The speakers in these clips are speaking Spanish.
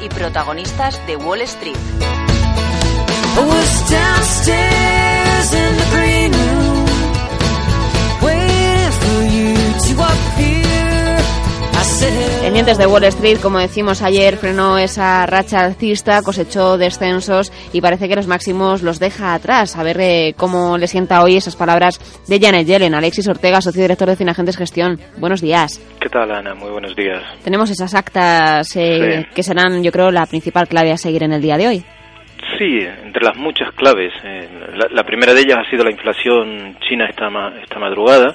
y protagonistas de Wall Street. Pendientes de Wall Street, como decimos ayer, frenó esa racha alcista, cosechó descensos y parece que los máximos los deja atrás. A ver eh, cómo le sienta hoy esas palabras de Janet Yellen. Alexis Ortega, socio director de Finagentes Gestión. Buenos días. ¿Qué tal, Ana? Muy buenos días. Tenemos esas actas eh, que serán, yo creo, la principal clave a seguir en el día de hoy. Sí, entre las muchas claves. Eh, la, primera de ellas ha sido la inflación china esta, esta madrugada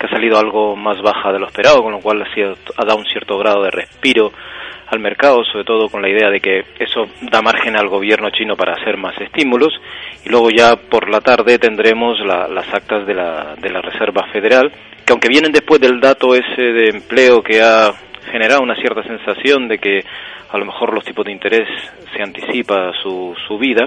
que ha salido algo más baja de lo esperado, con lo cual ha, sido, ha dado un cierto grado de respiro al mercado, sobre todo con la idea de que eso da margen al gobierno chino para hacer más estímulos. Y luego ya por la tarde tendremos las actas de la, de la Reserva Federal, que aunque vienen después del dato ese de empleo que ha generado una cierta sensación de que a lo mejor los tipos de interés se anticipa su subida,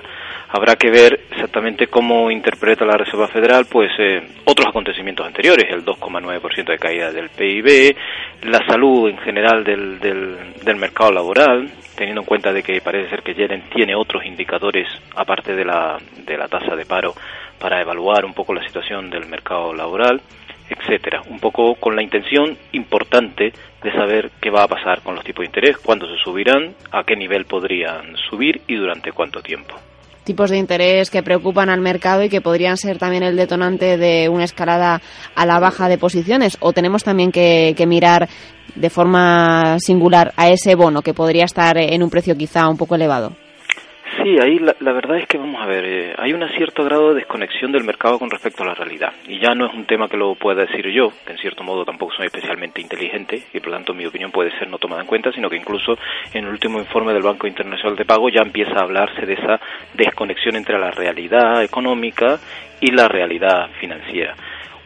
habrá que ver exactamente cómo interpreta la Reserva Federal pues eh, otros acontecimientos anteriores, el 2,9% de caída del PIB, la salud en general del, del, mercado laboral, teniendo en cuenta de que parece ser que Yellen tiene otros indicadores aparte de la, de la tasa de paro para evaluar un poco la situación del mercado laboral, etcétera, un poco con la intención importante de saber qué va a pasar con los tipos de interés, cuándo se subirán, a qué nivel podrían subir y durante cuánto tiempo tipos de interés que preocupan al mercado y que podrían ser también el detonante de una escalada a la baja de posiciones? ¿O tenemos también que, mirar de forma singular a ese bono que podría estar en un precio quizá un poco elevado? Sí, ahí la, verdad es que vamos a ver, eh, hay un cierto grado de desconexión del mercado con respecto a la realidad. Y ya no es un tema que lo pueda decir yo, que en cierto modo tampoco soy especialmente inteligente y por lo tanto mi opinión puede ser no tomada en cuenta, sino que incluso en el último informe del Banco Internacional de Pago ya empieza a hablarse de esa desconexión entre la realidad económica y la realidad financiera.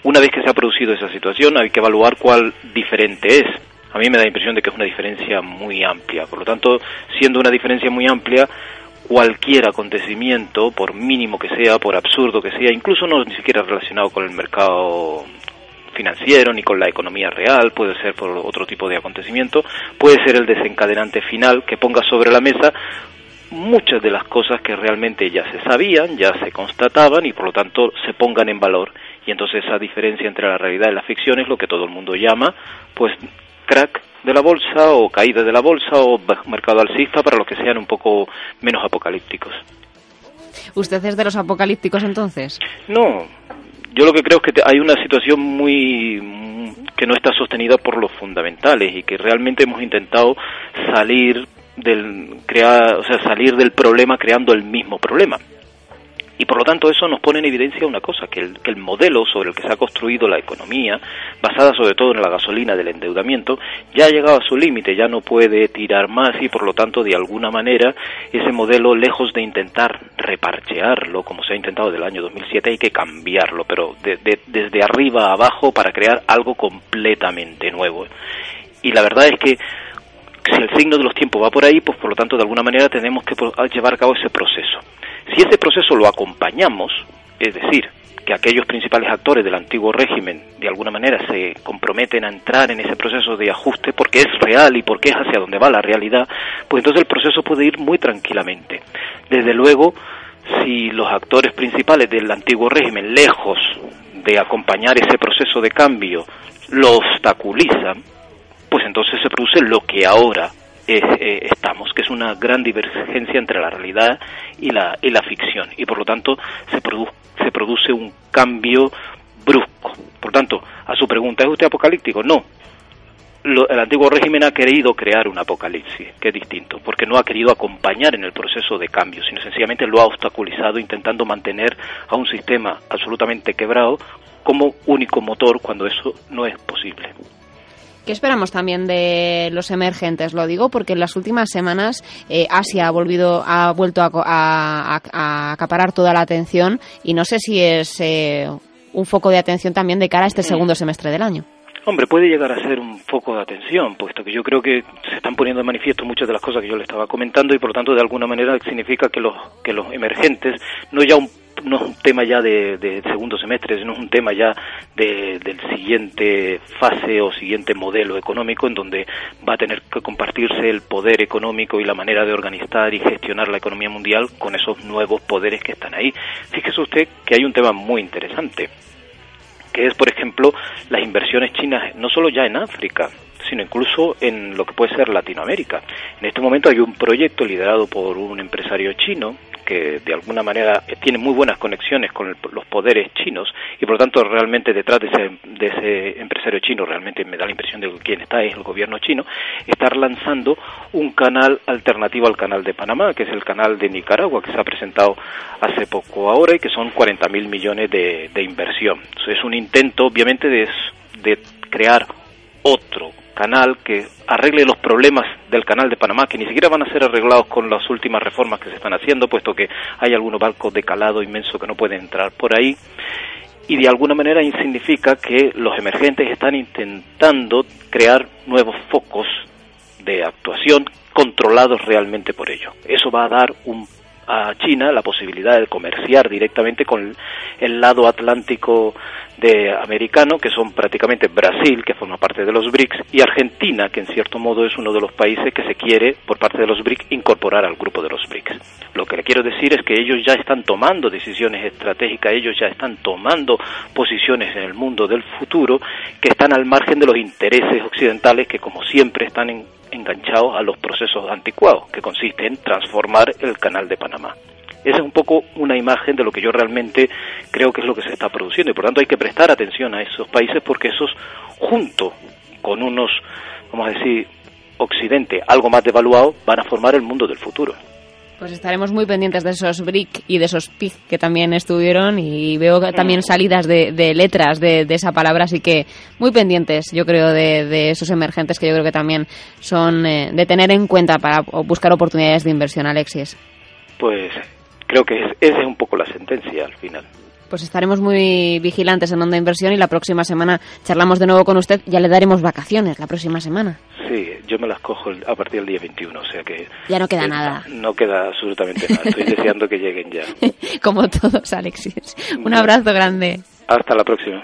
Una vez que se ha producido esa situación, hay que evaluar cuál diferente es. A mí me da la impresión de que es una diferencia muy amplia. Por lo tanto, siendo una diferencia muy amplia, cualquier acontecimiento, por mínimo que sea, por absurdo que sea, incluso no ni siquiera relacionado con el mercado financiero ni con la economía real, puede ser por otro tipo de acontecimiento, puede ser el desencadenante final que ponga sobre la mesa muchas de las cosas que realmente ya se sabían, ya se constataban y por lo tanto se pongan en valor. Y entonces esa diferencia entre la realidad y la ficción es lo que todo el mundo llama, pues, crack de la bolsa o caída de la bolsa o mercado alcista para los que sean un poco menos apocalípticos. ¿Usted es de los apocalípticos entonces? No, yo lo que creo es que hay una situación muy que no está sostenida por los fundamentales y que realmente hemos intentado salir del crear, o sea, salir del problema creando el mismo problema. Y por lo tanto eso nos pone en evidencia una cosa, que el, que el modelo sobre el que se ha construido la economía, basada sobre todo en la gasolina del endeudamiento, ya ha llegado a su límite, ya no puede tirar más y por lo tanto de alguna manera ese modelo, lejos de intentar reparchearlo, como se ha intentado desde el año 2007, hay que cambiarlo, pero desde arriba a abajo para crear algo completamente nuevo. Y la verdad es que si el signo de los tiempos va por ahí, pues por lo tanto de alguna manera tenemos que llevar a cabo ese proceso. Si ese proceso lo acompañamos, es decir, que aquellos principales actores del antiguo régimen de alguna manera se comprometen a entrar en ese proceso de ajuste porque es real y porque es hacia donde va la realidad, pues entonces el proceso puede ir muy tranquilamente. Desde luego, si los actores principales del antiguo régimen, lejos de acompañar ese proceso de cambio, lo obstaculizan, entonces se produce lo que ahora eh, estamos, que es una gran divergencia entre la realidad y la, y la ficción. Y por lo tanto se, se produce un cambio brusco. Por tanto, a su pregunta, ¿es usted apocalíptico? No. el antiguo régimen ha querido crear un apocalipsis, que es distinto, porque no ha querido acompañar en el proceso de cambio, sino sencillamente lo ha obstaculizado intentando mantener a un sistema absolutamente quebrado como único motor cuando eso no es posible. ¿Qué esperamos también de los emergentes? Lo digo porque en las últimas semanas eh, Asia ha, volvido, ha vuelto a, acaparar toda la atención y no sé si es eh, un foco de atención también de cara a este segundo semestre del año. Hombre, puede llegar a ser un foco de atención, puesto que yo creo que se están poniendo de manifiesto muchas de las cosas que yo le estaba comentando y por lo tanto de alguna manera significa que los, que los emergentes no ya un no es un tema ya de, segundo semestre, no es un tema ya de, del siguiente fase o siguiente modelo económico en donde va a tener que compartirse el poder económico y la manera de organizar y gestionar la economía mundial con esos nuevos poderes que están ahí. Fíjese usted que hay un tema muy interesante que es, por ejemplo, las inversiones chinas, no solo ya en África, sino incluso en lo que puede ser Latinoamérica. En este momento hay un proyecto liderado por un empresario chino que de alguna manera tiene muy buenas conexiones con los poderes chinos y por lo tanto realmente detrás de ese, de ese empresario chino, realmente me da la impresión de que quien está es el gobierno chino, estar lanzando un canal alternativo al canal de Panamá, que es el canal de Nicaragua, que se ha presentado hace poco ahora y que son 40 mil millones de, de inversión. es un intento obviamente de, de crear otro canal que arregle los problemas del canal de Panamá, que ni siquiera van a ser arreglados con las últimas reformas que se están haciendo, puesto que hay algunos barcos de calado inmenso que no pueden entrar por ahí. Y de alguna manera significa que los emergentes están intentando crear nuevos focos de actuación controlados realmente por ello. Eso va a dar un a China la posibilidad de comerciar directamente con el lado atlántico de americano, que son prácticamente Brasil, que forma parte de los BRICS, y Argentina, que en cierto modo es uno de los países que se quiere, por parte de los BRICS, incorporar al grupo de los BRICS. Lo que le quiero decir es que ellos ya están tomando decisiones estratégicas, ellos ya están tomando posiciones en el mundo del futuro que están al margen de los intereses occidentales que, como siempre, están enganchados a los procesos anticuados, que consiste en transformar el canal de Panamá. Esa es un poco una imagen de lo que yo realmente creo que es lo que se está produciendo y por tanto hay que prestar atención a esos países porque esos, junto con unos, vamos a decir, Occidente algo más devaluado, van a formar el mundo del futuro. Pues estaremos muy pendientes de esos BRIC y de esos PIC que también estuvieron y veo también salidas de, letras de, esa palabra, así que muy pendientes yo creo de, esos emergentes que yo creo que también son eh, de tener en cuenta para buscar oportunidades de inversión, Alexis. Pues creo que esa es un poco la sentencia al final. Pues estaremos muy vigilantes en Onda Inversión y la próxima semana charlamos de nuevo con usted. Ya le daremos vacaciones la próxima semana. Sí, yo me las cojo a partir del día 21, o sea que... Ya no queda nada. No queda absolutamente nada. Estoy deseando que lleguen ya. Como todos, Alexis. Un abrazo grande. Hasta la próxima.